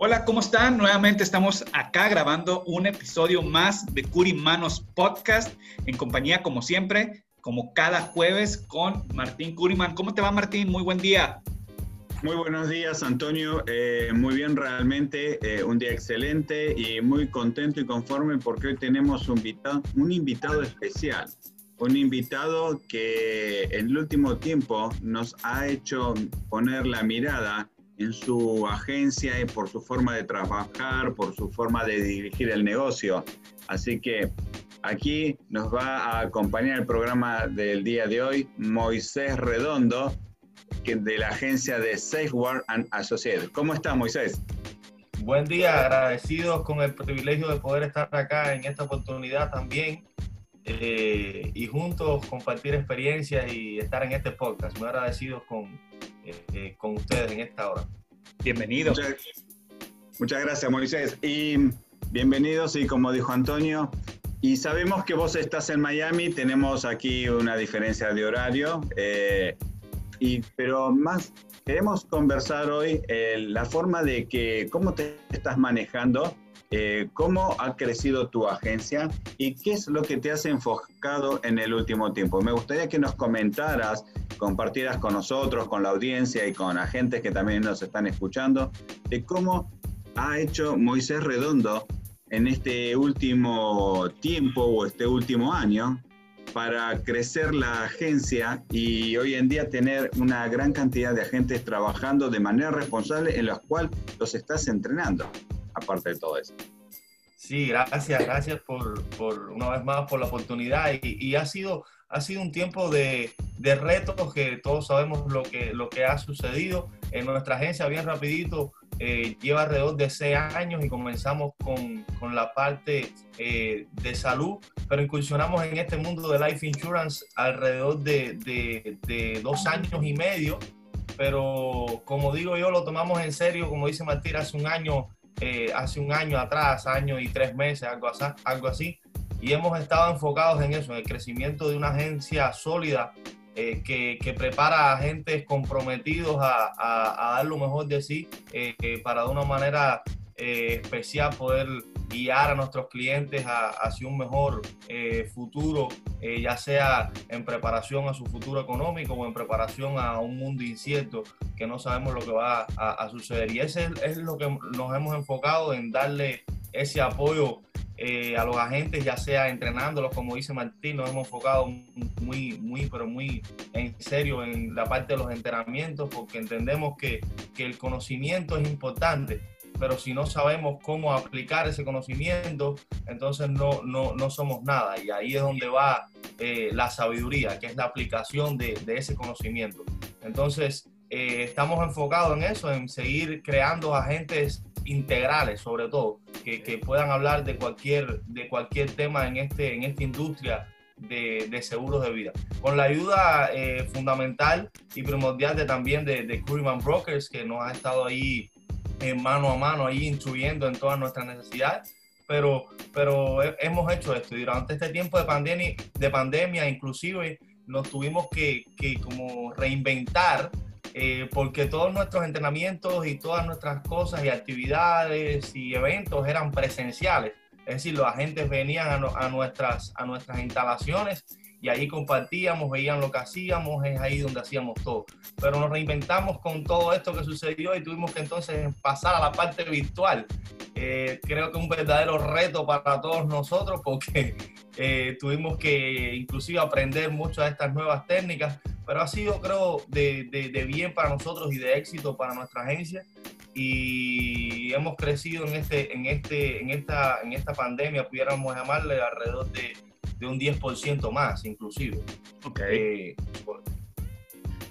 Hola, ¿cómo están? Nuevamente estamos acá grabando un episodio más de Curimanos Podcast en compañía, como siempre, como cada jueves con Martín Curiman. ¿Cómo te va, Martín? Muy buen día. Muy buenos días, Antonio. Eh, muy bien, realmente. Eh, un día excelente y muy contento y conforme porque hoy tenemos un un invitado especial. Un invitado que en el último tiempo nos ha hecho poner la mirada en su agencia y por su forma de trabajar, por su forma de dirigir el negocio. Así que aquí nos va a acompañar el programa del día de hoy Moisés Redondo, de la agencia de Safeward and Associates. ¿Cómo está Moisés? Buen día, agradecidos con el privilegio de poder estar acá en esta oportunidad también eh, y juntos compartir experiencias y estar en este podcast. Muy agradecidos con, eh, eh, con ustedes en esta hora. Bienvenidos. Muchas, muchas, gracias, Moisés. Y bienvenidos, y como dijo Antonio, y sabemos que vos estás en Miami, tenemos aquí una diferencia de horario, eh, y, pero más queremos conversar hoy eh, la forma de que, cómo te estás manejando, eh, cómo ha crecido tu agencia y qué es lo que te has enfocado en el último tiempo. Me gustaría que nos comentaras compartieras con nosotros, con la audiencia y con agentes que también nos están escuchando, de cómo ha hecho Moisés Redondo en este último tiempo o este último año para crecer la agencia y hoy en día tener una gran cantidad de agentes trabajando de manera responsable en los cuales los estás entrenando, aparte de todo eso. Sí, gracias, gracias por, por una vez más por la oportunidad y, y ha sido ha sido un tiempo de, de, retos que todos sabemos lo que, lo que ha sucedido. En nuestra agencia, bien rapidito, eh, lleva alrededor de seis años y comenzamos con, con la parte eh, de salud, pero incursionamos en este mundo de life insurance alrededor de, de, de, dos años y medio. Pero como digo yo, lo tomamos en serio, como dice Martín, hace un año, eh, hace un año atrás, año y tres meses, algo así. Algo así y hemos estado enfocados en eso, en el crecimiento de una agencia sólida eh, que, que, prepara a agentes comprometidos a, a, dar lo mejor de sí eh, para de una manera eh, especial poder guiar a nuestros clientes a, hacia un mejor eh, futuro, ya sea en preparación a su futuro económico o en preparación a un mundo incierto que no sabemos lo que va a, suceder. Y ese es, es lo que nos hemos enfocado en darle ese apoyo eh, a los agentes, ya sea entrenándolos, como dice Martín, nos hemos enfocado muy, muy, pero muy en serio en la parte de los entrenamientos, porque entendemos que, que el conocimiento es importante, pero si no sabemos cómo aplicar ese conocimiento, entonces no, no, no somos nada. Y ahí es donde va eh, la sabiduría, que es la aplicación de, de ese conocimiento. Entonces, eh, estamos enfocados en eso, en seguir creando agentes integrales, sobre todo, que, que, puedan hablar de cualquier, de cualquier tema en, este, en esta industria de, de seguros de vida. Con la ayuda eh, fundamental y primordial de, también de, de Curryman Brokers, que nos ha estado ahí en mano a mano, ahí instruyendo en todas nuestras necesidades. Pero, pero hemos hecho esto y durante este tiempo de pandemia, de pandemia inclusive nos tuvimos que, que como reinventar eh, porque todos nuestros entrenamientos y todas nuestras cosas y actividades y eventos eran presenciales. Es decir, los agentes venían a, a, nuestras, a nuestras instalaciones y ahí compartíamos, veían lo que hacíamos, es ahí donde hacíamos todo. Pero nos reinventamos con todo esto que sucedió y tuvimos que entonces pasar a la parte virtual. Eh, creo que un verdadero reto para todos nosotros porque eh, tuvimos que inclusive aprender muchas de estas nuevas técnicas, pero ha sido creo de, de, de bien para nosotros y de éxito para nuestra agencia y hemos crecido en, este, en, este, en, esta, en esta pandemia, pudiéramos llamarle alrededor de, de un 10% más, inclusive. Ok. Eh,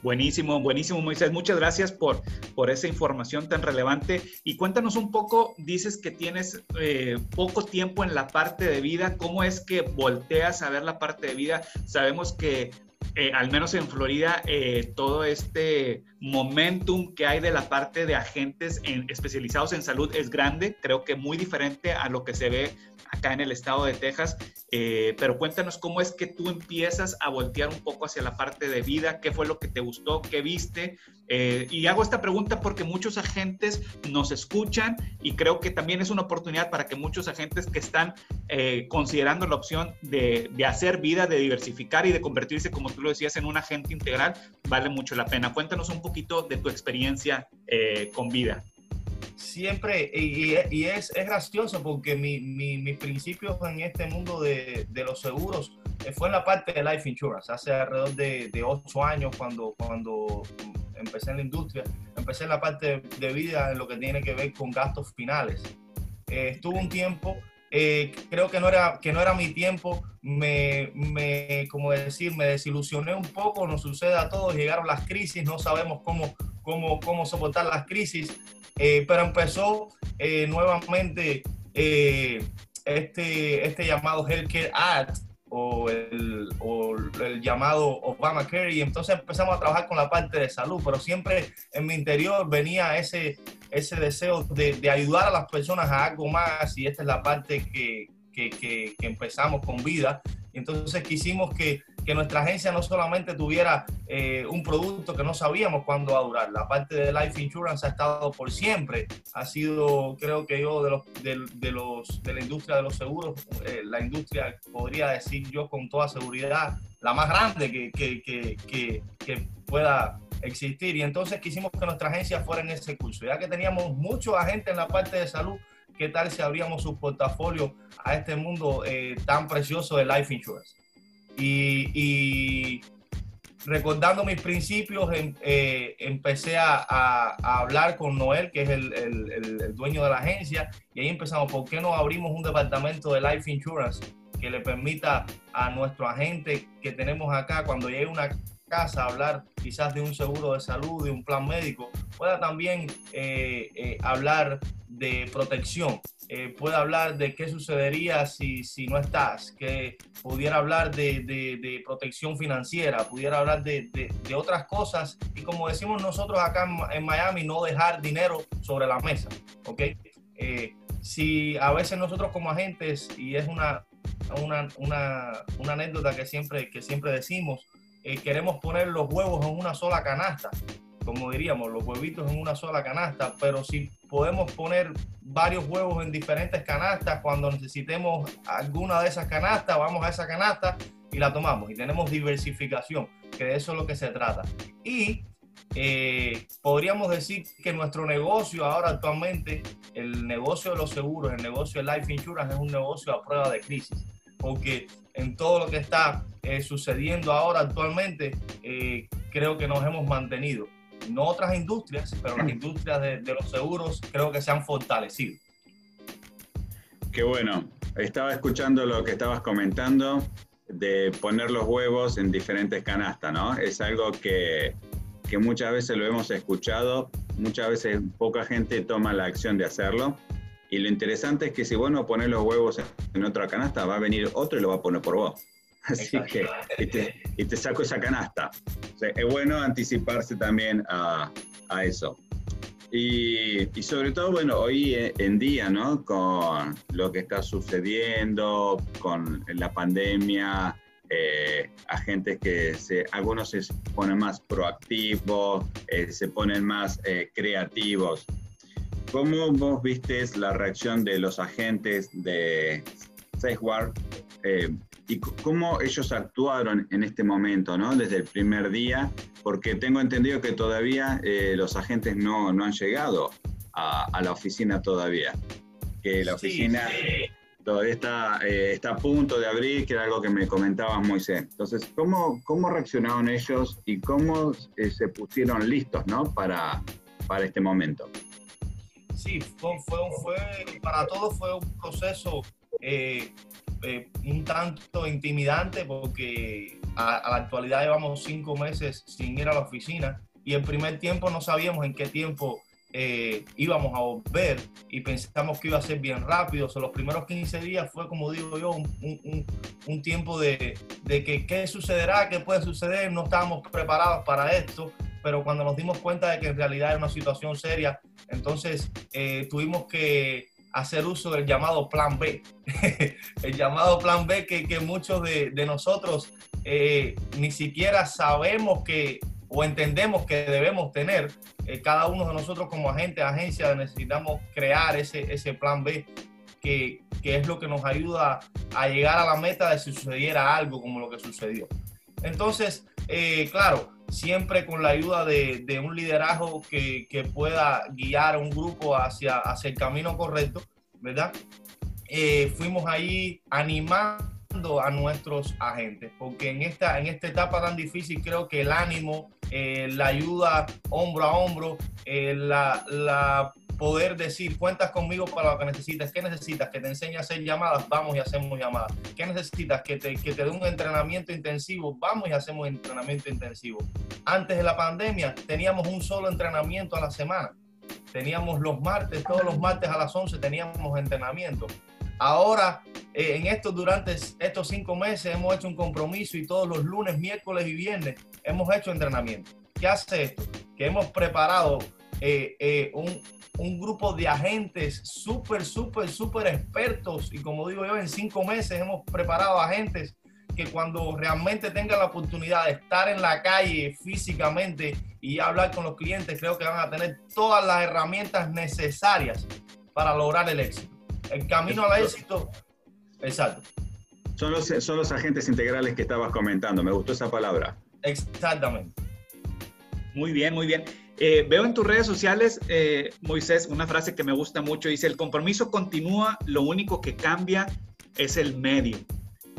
Buenísimo, buenísimo, Moisés. Muchas gracias por, por esa información tan relevante. Y cuéntanos un poco, dices que tienes eh, poco tiempo en la parte de vida. ¿Cómo es que volteas a ver la parte de vida? Sabemos que eh, al menos en Florida, eh, todo este momentum que hay de la parte de agentes especializados en salud es grande, creo que muy diferente a lo que se ve acá en el estado de Texas. Eh, pero cuéntanos cómo es que tú empiezas a voltear un poco hacia la parte de vida, qué fue lo que te gustó, qué viste. Eh, y hago esta pregunta porque muchos agentes nos escuchan y creo que también es una oportunidad para que muchos agentes que están eh, considerando la opción de, de, hacer vida, de diversificar y de convertirse, como tú lo decías, en un agente integral, vale mucho la pena. Cuéntanos un poquito de tu experiencia con vida siempre, y, y es, es, gracioso porque mi, mi, mis principios en este mundo de, de, los seguros eh, fue en la parte de life insurance, hace alrededor de, de ocho años cuando, cuando empecé en la industria, empecé en la parte de vida en lo que tiene que ver con gastos finales. Eh, estuve un tiempo, eh, creo que no, era, que no era mi tiempo, me, me, como decir, me desilusioné un poco, nos sucede a todos, llegaron las crisis, no sabemos cómo, cómo, cómo soportar las crisis, eh, pero empezó eh, nuevamente este, este llamado Healthcare Act o el, o el, llamado Obamacare y entonces empezamos a trabajar con la parte de salud, pero siempre en mi interior venía ese, ese deseo de, de ayudar a las personas a algo más y esta es la parte que, que, que, que empezamos con vida. Entonces quisimos que que nuestra agencia no solamente tuviera eh, un producto que no sabíamos cuándo va a durar. La parte de life insurance ha estado por siempre. Ha sido, creo que yo, de, los, de, los, de la industria de los seguros, eh, la industria, podría decir yo con toda seguridad, la más grande que, que, que, que pueda existir. Y entonces quisimos que nuestra agencia fuera en ese curso. Ya que teníamos muchos agentes en la parte de salud, ¿qué tal si abríamos su portafolio a este mundo eh, tan precioso de life insurance? Y, recordando mis principios, em, eh, empecé a, hablar con Noel, que es el, dueño de la agencia, y ahí empezamos, ¿por qué no abrimos un departamento de life insurance que le permita a nuestro agente que tenemos acá, cuando llegue una casa, hablar quizás de un seguro de salud, de un plan médico, pueda también eh, eh, hablar de protección, eh, pueda hablar de qué sucedería si, si no estás, que pudiera hablar de, de, protección financiera, pudiera hablar de, de, otras cosas y como decimos nosotros acá en, en, Miami, no dejar dinero sobre la mesa, ¿ok? Eh, si a veces nosotros como agentes, y es una, una, una, una anécdota que siempre, que siempre decimos, eh, queremos poner los huevos en una sola canasta, como diríamos, los huevitos en una sola canasta, pero si podemos poner varios huevos en diferentes canastas, cuando necesitemos alguna de esas canastas, vamos a esa canasta y la tomamos. Y tenemos diversificación, que de eso es lo que se trata. Y eh, podríamos decir que nuestro negocio ahora actualmente, el negocio de los seguros, el negocio de life insurance es un negocio a prueba de crisis, porque en todo lo que está eh, sucediendo ahora actualmente, eh, creo que nos hemos mantenido no otras industrias, pero las industrias de, de, los seguros creo que se han fortalecido. Qué bueno. Estaba escuchando lo que estabas comentando de poner los huevos en diferentes canastas, ¿no? Es algo que, que muchas veces lo hemos escuchado, muchas veces poca gente toma la acción de hacerlo. Y lo interesante es que si vos no pones los huevos en otra canasta, va a venir otro y lo va a poner por vos. Así que, y te, y te, saco esa canasta. O sea, es bueno anticiparse también a, a eso. Y, y, sobre todo, bueno, hoy en día, ¿no? Con lo que está sucediendo, con la pandemia, eh, agentes que se, algunos se ponen más proactivos, eh, se ponen más eh, creativos. ¿Cómo vos viste la reacción de los agentes de Safeguard eh, y cómo ellos actuaron en este momento, ¿no? Desde el primer día, porque tengo entendido que todavía eh, los agentes no, no han llegado a, la oficina todavía, que la oficina todavía está, eh, está a punto de abrir, que era algo que me comentaba Moisés. Entonces, ¿cómo, cómo reaccionaron ellos y cómo se pusieron listos, ¿no? Para, para este momento. Sí, fue, fue, para todos fue un proceso eh, eh, un tanto intimidante porque a, la actualidad llevamos cinco meses sin ir a la oficina y el primer tiempo no sabíamos en qué tiempo eh, íbamos a volver y pensamos que iba a ser bien rápido. O los primeros 15 días fue, como digo yo, un, un, tiempo de, de, que qué sucederá, qué puede suceder. No estábamos preparados para esto, pero cuando nos dimos cuenta de que en realidad era una situación seria, entonces eh, tuvimos que hacer uso del llamado plan B. el llamado plan B que, que muchos de, de nosotros eh, ni siquiera sabemos que o entendemos que debemos tener. Eh, cada uno de nosotros como agente, agencia, necesitamos crear ese, ese plan B que, que, es lo que nos ayuda a llegar a la meta de si sucediera algo como lo que sucedió. Entonces, eh, claro, siempre con la ayuda de, un liderazgo que, pueda guiar a un grupo hacia, hacia el camino correcto, ¿verdad? Eh, fuimos ahí animando a nuestros agentes, porque en esta, en esta etapa tan difícil creo que el ánimo, eh, la ayuda hombro a hombro, la, la poder decir, cuentas conmigo para lo que necesitas. ¿Qué necesitas? Que te enseñe a hacer llamadas, vamos y hacemos llamadas. ¿Qué necesitas? Que te, que te dé un entrenamiento intensivo, vamos y hacemos entrenamiento intensivo. Antes de la pandemia teníamos un solo entrenamiento a la semana. Teníamos los martes, todos los martes a las 11 teníamos entrenamiento. Ahora, eh, en estos, durante estos cinco meses hemos hecho un compromiso y todos los lunes, miércoles y viernes hemos hecho entrenamiento. ¿Qué hace esto? Que hemos preparado eh, eh, un, un grupo de agentes súper, súper, súper expertos y como digo yo, en cinco meses hemos preparado agentes que cuando realmente tengan la oportunidad de estar en la calle físicamente y hablar con los clientes, creo que van a tener todas las herramientas necesarias para lograr el éxito. El camino al éxito, exacto. Son los, son los agentes integrales que estabas comentando, me gustó esa palabra. Exactamente. Muy bien, muy bien. Eh, veo en tus redes sociales, eh, Moisés, una frase que me gusta mucho. Dice, el compromiso continúa, lo único que cambia es el medio.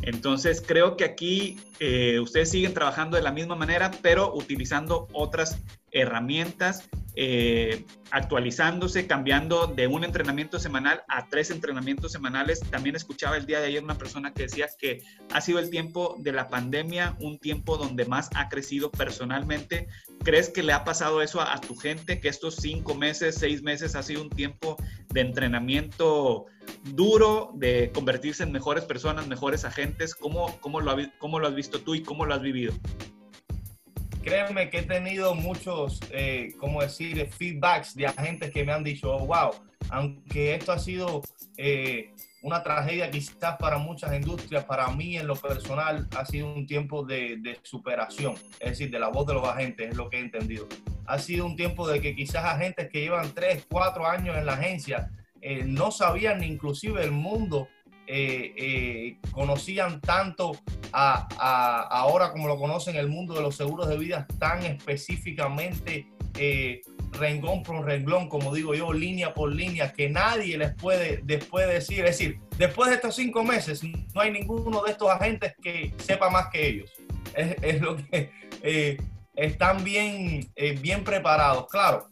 Entonces, creo que aquí eh, ustedes siguen trabajando de la misma manera, pero utilizando otras herramientas eh, actualizándose, cambiando de un entrenamiento semanal a tres entrenamientos semanales. También escuchaba el día de ayer una persona que decía que ha sido el tiempo de la pandemia, un tiempo donde más ha crecido personalmente. ¿Crees que le ha pasado eso a, tu gente, que estos cinco meses, seis meses ha sido un tiempo de entrenamiento duro, de convertirse en mejores personas, mejores agentes? ¿Cómo, cómo, lo, cómo lo has visto tú y cómo lo has vivido? Créeme que he tenido muchos, eh, como decir, feedbacks de agentes que me han dicho, oh, wow, aunque esto ha sido eh, una tragedia quizás para muchas industrias, para mí en lo personal ha sido un tiempo de, superación, es decir, de la voz de los agentes, es lo que he entendido. Ha sido un tiempo de que quizás agentes que llevan tres, cuatro años en la agencia eh, no sabían inclusive el mundo eh, eh, conocían tanto a, ahora como lo conocen el mundo de los seguros de vida tan específicamente eh, renglón por renglón, como digo yo, línea por línea, que nadie les puede después decir, es decir, después de estos cinco meses no hay ninguno de estos agentes que sepa más que ellos. Es, lo que están bien, bien preparados. Claro,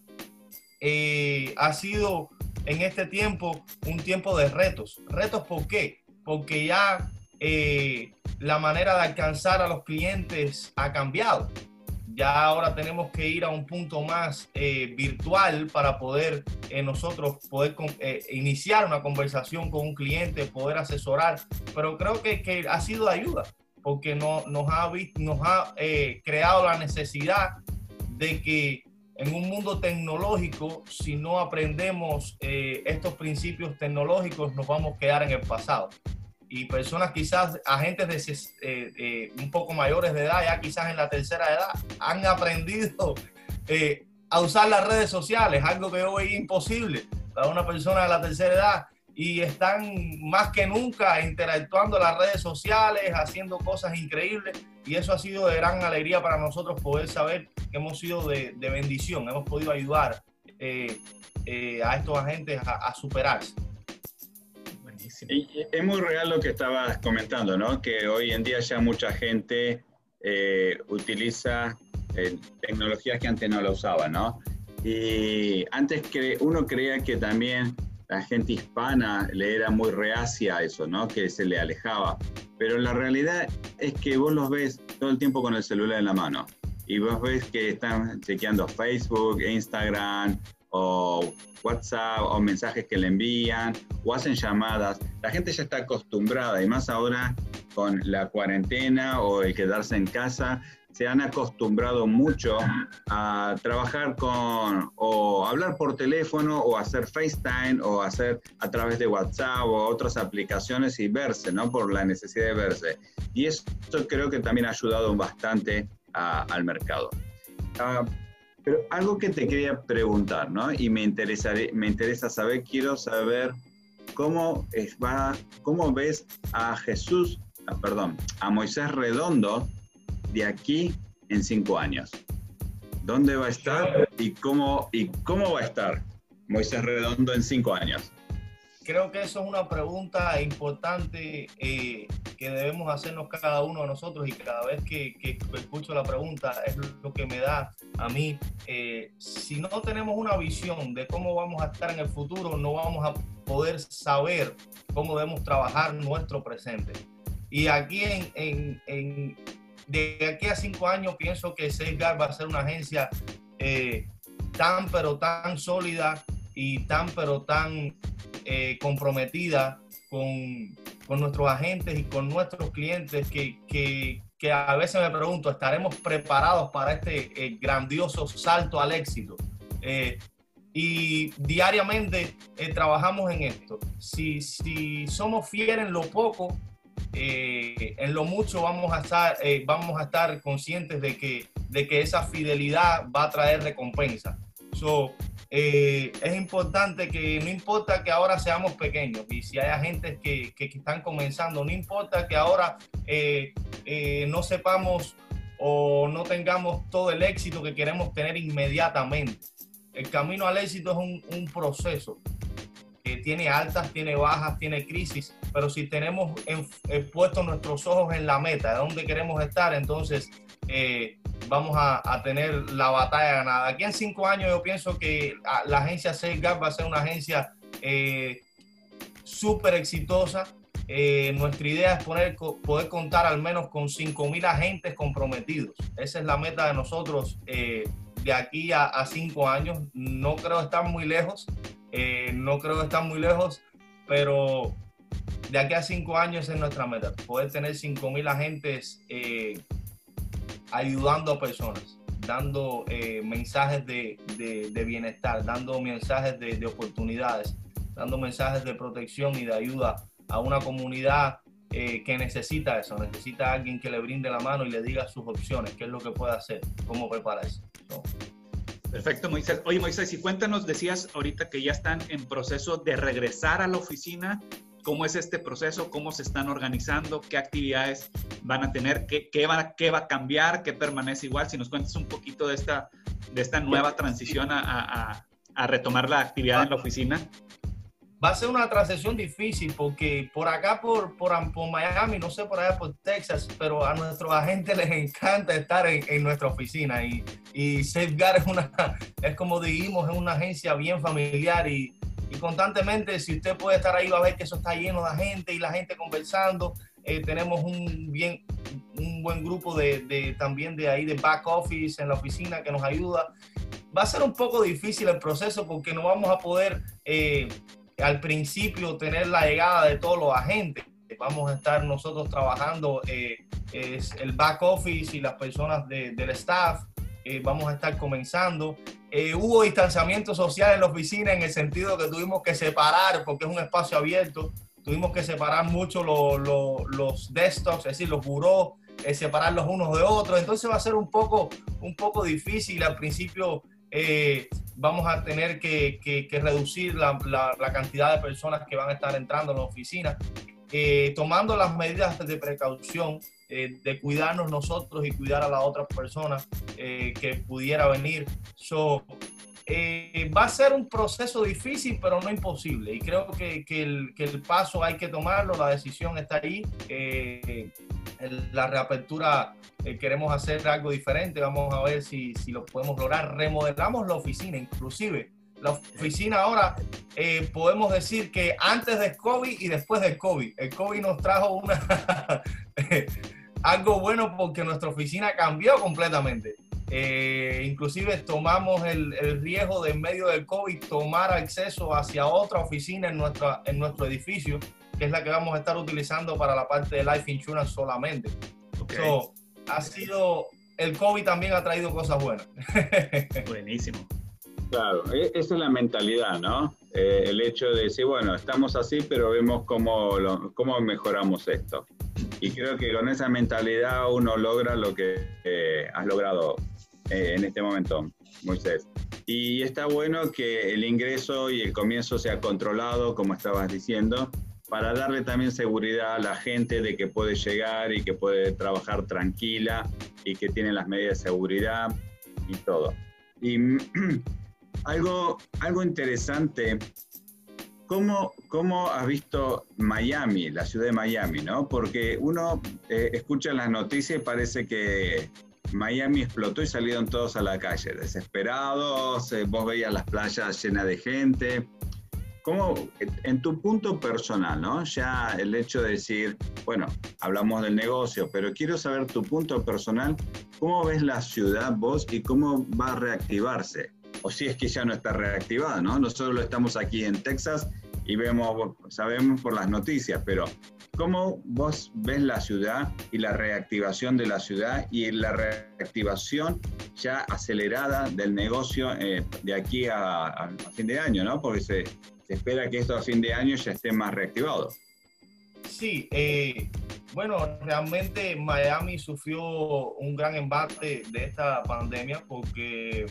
ha sido en este tiempo un tiempo de retos. ¿Retos por qué? Porque ya eh, la manera de alcanzar a los clientes ha cambiado. Ya ahora tenemos que ir a un punto más eh, virtual para poder eh, nosotros poder iniciar una conversación con un cliente, poder asesorar. Pero creo que, que ha sido de ayuda porque no, nos ha, nos ha creado la necesidad de que en un mundo tecnológico, si no aprendemos eh, estos principios tecnológicos, nos vamos a quedar en el pasado. Y personas quizás, agentes de, eh, eh, un poco mayores de edad, ya quizás en la tercera edad, han aprendido a usar las redes sociales, algo que hoy es imposible para una persona de la tercera edad. Y están más que nunca interactuando en las redes sociales, haciendo cosas increíbles y eso ha sido de gran alegría para nosotros poder saber que hemos sido de, bendición, hemos podido ayudar eh, eh, a estos agentes a, superarse. Y es muy real lo que estabas comentando, ¿no? Que hoy en día ya mucha gente eh, utiliza tecnologías que antes no la usaban, ¿no? Y antes que uno creía que también la gente hispana le era muy reacia a eso, ¿no? Que se le alejaba. Pero la realidad es que vos los ves todo el tiempo con el celular en la mano. Y vos ves que están chequeando Facebook, Instagram o WhatsApp o mensajes que le envían o hacen llamadas. La gente ya está acostumbrada y más ahora con la cuarentena o el quedarse en casa, se han acostumbrado mucho a trabajar con o hablar por teléfono o hacer FaceTime o hacer a través de WhatsApp o otras aplicaciones y verse, ¿no? Por la necesidad de verse. Y eso creo que también ha ayudado bastante al mercado. Ah, pero algo que te quería preguntar, ¿no? Y me, me interesa saber, quiero saber cómo, es, va, cómo ves a Jesús, ah, perdón, a Moisés Redondo de aquí en cinco años? ¿Dónde va a estar y cómo, y cómo va a estar Moisés Redondo en cinco años? Creo que eso es una pregunta importante eh, que debemos hacernos cada uno de nosotros y cada vez que, que, escucho la pregunta es lo que me da a mí. Eh, si no tenemos una visión de cómo vamos a estar en el futuro, no vamos a poder saber cómo debemos trabajar nuestro presente. Y aquí en, de aquí a cinco años pienso que Safeguard va a ser una agencia eh, tan pero tan sólida y tan pero tan eh, comprometida con, con, nuestros agentes y con nuestros clientes que, que, que, a veces me pregunto, ¿estaremos preparados para este eh, grandioso salto al éxito? y diariamente trabajamos en esto. Si, si somos fieles en lo poco, eh, en lo mucho vamos a estar, eh, vamos a estar conscientes de que, de que esa fidelidad va a traer recompensa. So, eh, es importante que no importa que ahora seamos pequeños y si hay agentes que, que, están comenzando, no importa que ahora no sepamos o no tengamos todo el éxito que queremos tener inmediatamente. El camino al éxito es un, un proceso que tiene altas, tiene bajas, tiene crisis, pero si tenemos puestos nuestros ojos en la meta, de dónde queremos estar, entonces eh, vamos a, tener la batalla ganada. Aquí en cinco años yo pienso que la agencia Safeguard va a ser una agencia eh, súper exitosa. Eh, nuestra idea es poner, poder contar al menos con 5 mil agentes comprometidos. Esa es la meta de nosotros de aquí a cinco años. No creo estar muy lejos, no creo estar muy lejos, pero de aquí a cinco años es nuestra meta, poder tener cinco mil agentes eh, ayudando a personas, dando eh, mensajes de, de, bienestar, dando mensajes de, de, oportunidades, dando mensajes de protección y de ayuda a una comunidad eh, que necesita eso, necesita alguien que le brinde la mano y le diga sus opciones, qué es lo que puede hacer, cómo prepararse. Perfecto, Moisés. Oye, Moisés, y cuéntanos, decías ahorita que ya están en proceso de regresar a la oficina cómo es este proceso, cómo se están organizando, qué actividades van a tener, qué, qué, va, qué va a cambiar, qué permanece igual. Si nos cuentas un poquito de esta, de esta nueva transición a, a, a retomar la actividad en la oficina. Va a ser una transición difícil porque por acá, por, por, por, Miami, no sé por allá por Texas, pero a nuestros agentes les encanta estar en, en nuestra oficina y, y Safeguard es, una, es como dijimos, es una agencia bien familiar y, y constantemente, si usted puede estar ahí, va a ver que eso está lleno de gente y la gente conversando. Eh, tenemos un, bien, un buen grupo de, también de ahí de back office en la oficina que nos ayuda. Va a ser un poco difícil el proceso porque no vamos a poder eh, al principio tener la llegada de todos los agentes. Vamos a estar nosotros trabajando eh, el back office y las personas de, del staff. Vamos a estar comenzando. Eh, hubo distanciamiento social en la oficina en el sentido que tuvimos que separar, porque es un espacio abierto, tuvimos que separar mucho los desktops, es decir, los burós, eh, separarlos unos de otros. Entonces va a ser un poco, un poco difícil. Al principio eh, vamos a tener que, reducir la, cantidad de personas que van a estar entrando en la oficina, eh, tomando las medidas de precaución eh, de cuidarnos nosotros y cuidar a la otra persona que pudiera venir. So, va a ser un proceso difícil, pero no imposible. Y creo que, el, el, paso hay que tomarlo, la decisión está ahí. la reapertura eh, queremos hacer algo diferente, vamos a ver si, si, lo podemos lograr. Remodelamos la oficina, inclusive. La oficina ahora eh, podemos decir que antes del COVID y después del COVID. El COVID nos trajo una algo bueno porque nuestra oficina cambió completamente. Eh, inclusive tomamos el, el, riesgo de en medio del COVID tomar acceso hacia otra oficina en, nuestra, en nuestro edificio, que es la que vamos a estar utilizando para la parte de life insurance solamente. Okay ha sido, el COVID también ha traído cosas buenas. Buenísimo. Claro, e, esa es la mentalidad, ¿no? Eh, el hecho de decir, bueno, estamos así, pero vemos cómo, cómo mejoramos esto. Y creo que con esa mentalidad uno logra lo que eh, has logrado eh, en este momento, Moisés. Y está bueno que el ingreso y el comienzo sea controlado, como estabas diciendo, para darle también seguridad a la gente de que puede llegar y que puede trabajar tranquila y que tiene las medidas de seguridad y todo. Y algo, algo interesante, ¿cómo, ¿cómo has visto Miami, la ciudad de Miami? ¿no? Porque uno eh, escucha las noticias y parece que Miami explotó y salieron todos a la calle, desesperados, eh, vos veías las playas llenas de gente. ¿Cómo, en tu punto personal, ¿no? Ya el hecho de decir, bueno, hablamos del negocio, pero quiero saber tu punto personal, ¿cómo ves la ciudad vos y cómo va a reactivarse? O si es que ya no está reactivada, ¿no? Nosotros lo estamos aquí en Texas y vemos, sabemos por las noticias, pero ¿cómo vos ves la ciudad y la reactivación de la ciudad y la reactivación ya acelerada del negocio eh, de aquí a, fin de año, ¿no? Porque se, se espera que esto a fin de año ya esté más reactivado. Sí, eh, bueno, realmente Miami sufrió un gran embate de esta pandemia porque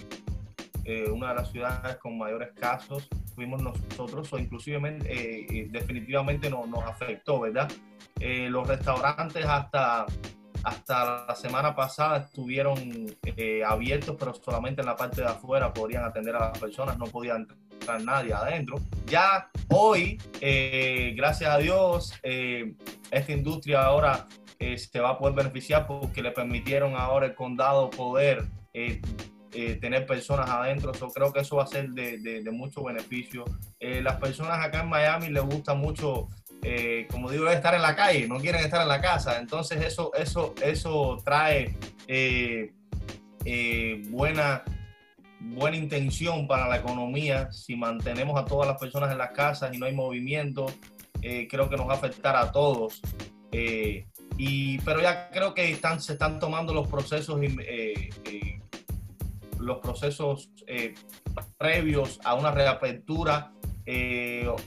eh, una de las ciudades con mayores casos fuimos nosotros o inclusive eh, definitivamente no, nos afectó, ¿verdad? los restaurantes hasta hasta la semana pasada estuvieron abiertos, pero solamente en la parte de afuera podrían atender a las personas, no podían nadie adentro. Ya hoy, eh, gracias a Dios, eh, esta industria ahora eh, se va a poder beneficiar porque le permitieron ahora el condado poder tener personas adentro. Yo creo que eso va a ser de, de, mucho beneficio. las personas acá en Miami les gusta mucho como digo, estar en la calle, no quieren estar en la casa. Entonces eso, eso, eso trae buena, buena intención para la economía, si mantenemos a todas las personas en las casas y no hay movimiento, eh, creo que nos va a afectar a todos. Eh, y, pero ya creo que están, se están tomando los procesos, eh, los procesos previos a una reapertura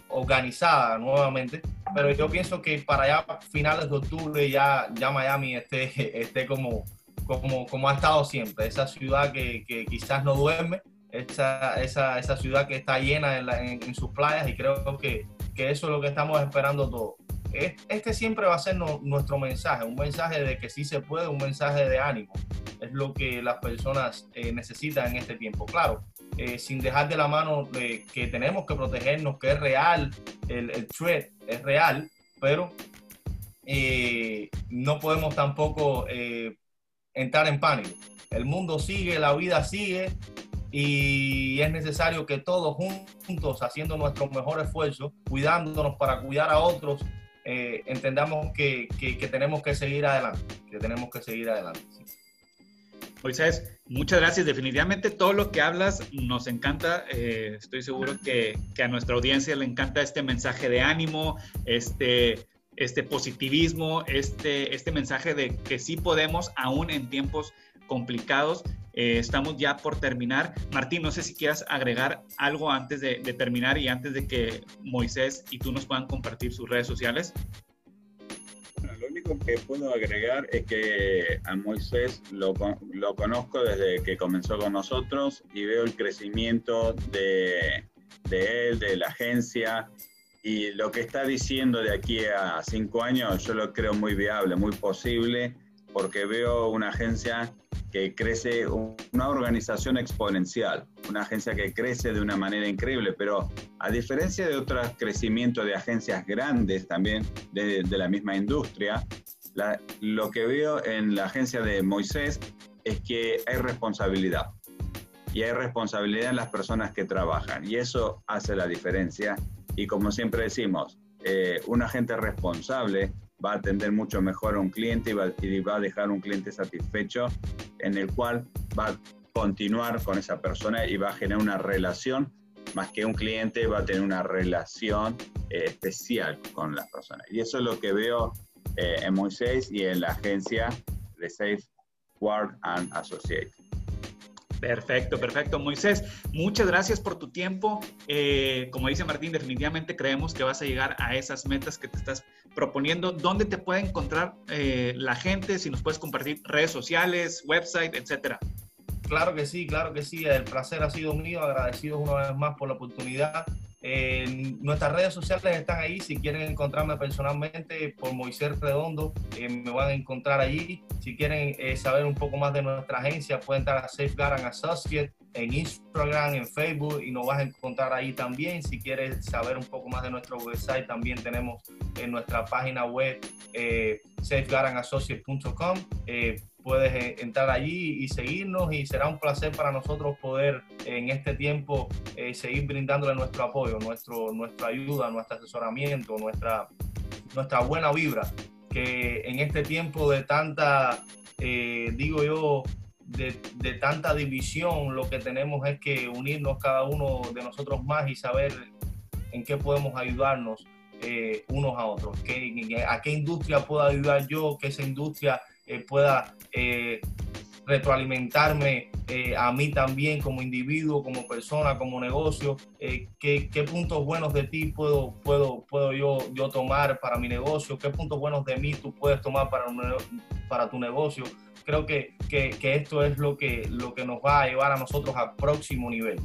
organizada nuevamente. Pero yo pienso que para ya finales de octubre ya, ya Miami esté, esté como, como, como ha estado siempre, esa ciudad que, que quizás no duerme, esa, esa, esa, ciudad que está llena en, en, sus playas y creo que, que, eso es lo que estamos esperando todos. Este siempre va a ser nuestro mensaje, un mensaje de que sí se puede, un mensaje de ánimo. Es lo que las personas eh, necesitan en este tiempo. Claro, eh, sin dejar de la mano de que tenemos que protegernos, que es real, el, el threat es real, pero eh, no podemos tampoco entrar en pánico. El mundo sigue, la vida sigue y es necesario que todos juntos, haciendo nuestro mejor esfuerzo, cuidándonos para cuidar a otros, eh, entendamos que, que, tenemos que seguir adelante, que tenemos que seguir adelante. Moisés, muchas gracias. Definitivamente todo lo que hablas nos encanta. Eh, estoy seguro que, que, a nuestra audiencia le encanta este mensaje de ánimo, este este positivismo, este, este mensaje de que sí podemos, aún en tiempos complicados. Eh, estamos ya por terminar. Martín, no sé si quieras agregar algo antes de, terminar y antes de que Moisés y tú nos puedan compartir sus redes sociales. lo único único que puedo agregar es que a Moisés lo, lo conozco desde que comenzó con nosotros y veo el crecimiento de, de él, de la agencia, y lo que está diciendo de aquí a cinco años yo lo creo muy viable, muy posible, porque veo una agencia que crece, una organización exponencial, una agencia que crece de una manera increíble, pero a diferencia de otros crecimientos de agencias grandes también de, la misma industria, lo que veo en la agencia de Moisés es que hay responsabilidad. Y hay responsabilidad en las personas que trabajan. Y eso hace la diferencia. Y como siempre decimos, eh, un agente responsable va a atender mucho mejor a un cliente y va, y va, a dejar un cliente satisfecho en el cual va a continuar con esa persona y va a generar una relación, más que un cliente va a tener una relación eh, especial con la persona. Y eso es lo que veo eh, en Moisés y en la agencia de Safe Ward and Associates. Perfecto, perfecto. Moisés, muchas gracias por tu tiempo. Eh, como dice Martín, definitivamente creemos que vas a llegar a esas metas que te estás proponiendo. ¿Dónde te puede encontrar eh, la gente? Si nos puedes compartir redes sociales, website, etcétera. Claro que sí, claro que sí. El placer ha sido mío. Agradecido una vez más por la oportunidad nuestras redes sociales están ahí. Si quieren encontrarme personalmente por Moisés Redondo, eh, me van a encontrar allí. Si quieren eh, saber un poco más de nuestra agencia, pueden entrar a Safeguard and Associate en Instagram, en Facebook y nos vas a encontrar ahí también. Si quieres saber un poco más de nuestro website, también tenemos en nuestra página web eh, safeguardandassociate.com. Eh, puedes eh, entrar allí y seguirnos y será un placer para nosotros poder en este tiempo eh, seguir brindándole nuestro apoyo, nuestro, nuestra ayuda, nuestro asesoramiento, nuestra, nuestra buena vibra, que en este tiempo de tanta, eh, digo yo, de, de, tanta división, lo que tenemos es que unirnos cada uno de nosotros más y saber en qué podemos ayudarnos unos a otros, ¿Qué, a qué industria puedo ayudar yo, que esa industria eh, pueda eh, retroalimentarme eh, a mí también como individuo, como persona, como negocio, qué, qué, puntos buenos de ti puedo, puedo, puedo yo, yo tomar para mi negocio, qué puntos buenos de mí tú puedes tomar para, para tu negocio. Creo que, que, que, esto es lo que, lo que nos va a llevar a nosotros al próximo nivel,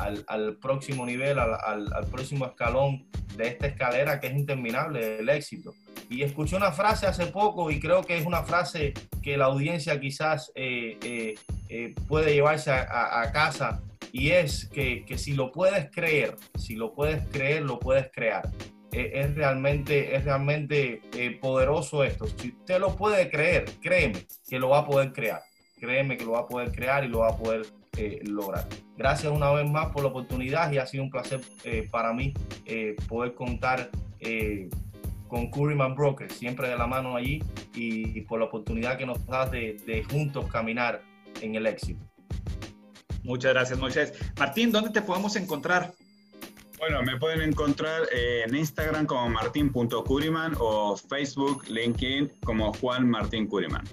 al, próximo nivel, al próximo escalón de esta escalera que es interminable, el éxito. Y escuché una frase hace poco y creo que es una frase que la audiencia quizás eh, eh, eh, puede llevarse a, casa y es que, que, si lo puedes creer, si lo puedes creer, lo puedes crear. es realmente, es realmente poderoso esto. Si usted lo puede creer, créeme que lo va a poder crear. Créeme que lo va a poder crear y lo va a poder lograr. Gracias una vez más por la oportunidad y ha sido un placer para mí poder contar con Curryman Broker, siempre de la mano allí y, por la oportunidad que nos das de, juntos caminar en el éxito. Muchas gracias, Moisés. Martín, ¿dónde te podemos encontrar? Bueno, me pueden encontrar en Instagram como martin.curiman o Facebook, LinkedIn como Juan Martín Curiman.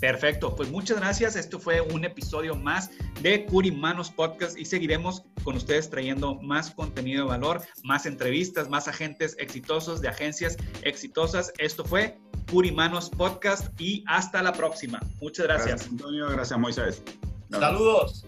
Perfecto, pues muchas gracias. Esto fue un episodio más de Curimanos Podcast y seguiremos con ustedes trayendo más contenido de valor, más entrevistas, más agentes exitosos de agencias exitosas. Esto fue Curimanos Podcast y hasta la próxima. Muchas gracias. Gracias, Antonio. Gracias, Moisés. Saludos.